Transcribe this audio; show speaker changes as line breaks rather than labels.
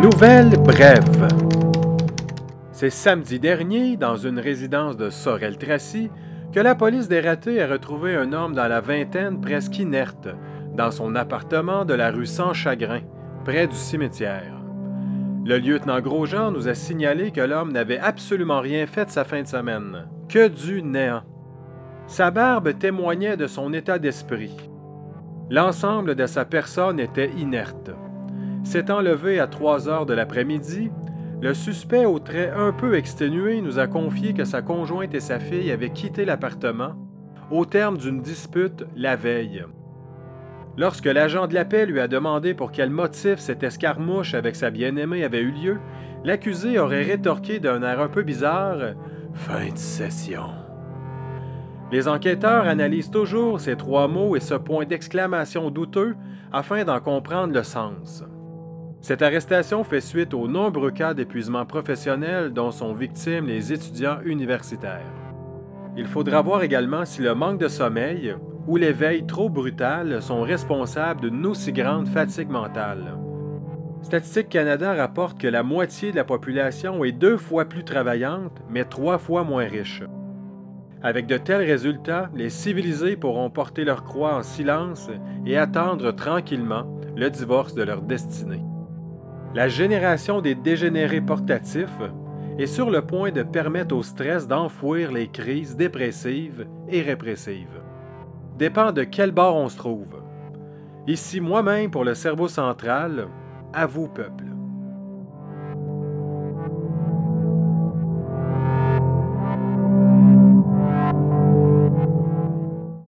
Nouvelle brève. C'est samedi dernier, dans une résidence de Sorel-Tracy, que la police des ratés a retrouvé un homme dans la vingtaine presque inerte dans son appartement de la rue Sans-Chagrin, près du cimetière. Le lieutenant Grosjean nous a signalé que l'homme n'avait absolument rien fait de sa fin de semaine, que du néant. Sa barbe témoignait de son état d'esprit. L'ensemble de sa personne était inerte. S'étant levé à 3 heures de l'après-midi, le suspect au trait un peu exténué nous a confié que sa conjointe et sa fille avaient quitté l'appartement au terme d'une dispute la veille. Lorsque l'agent de la paix lui a demandé pour quel motif cette escarmouche avec sa bien-aimée avait eu lieu, l'accusé aurait rétorqué d'un air un peu bizarre Fin de session. Les enquêteurs analysent toujours ces trois mots et ce point d'exclamation douteux afin d'en comprendre le sens. Cette arrestation fait suite aux nombreux cas d'épuisement professionnel dont sont victimes les étudiants universitaires. Il faudra voir également si le manque de sommeil ou l'éveil trop brutal sont responsables d'une aussi grande fatigue mentale. Statistique Canada rapporte que la moitié de la population est deux fois plus travaillante, mais trois fois moins riche. Avec de tels résultats, les civilisés pourront porter leur croix en silence et attendre tranquillement le divorce de leur destinée. La génération des dégénérés portatifs est sur le point de permettre au stress d'enfouir les crises dépressives et répressives. Dépend de quel bord on se trouve. Ici moi-même pour le cerveau central, à vous peuple.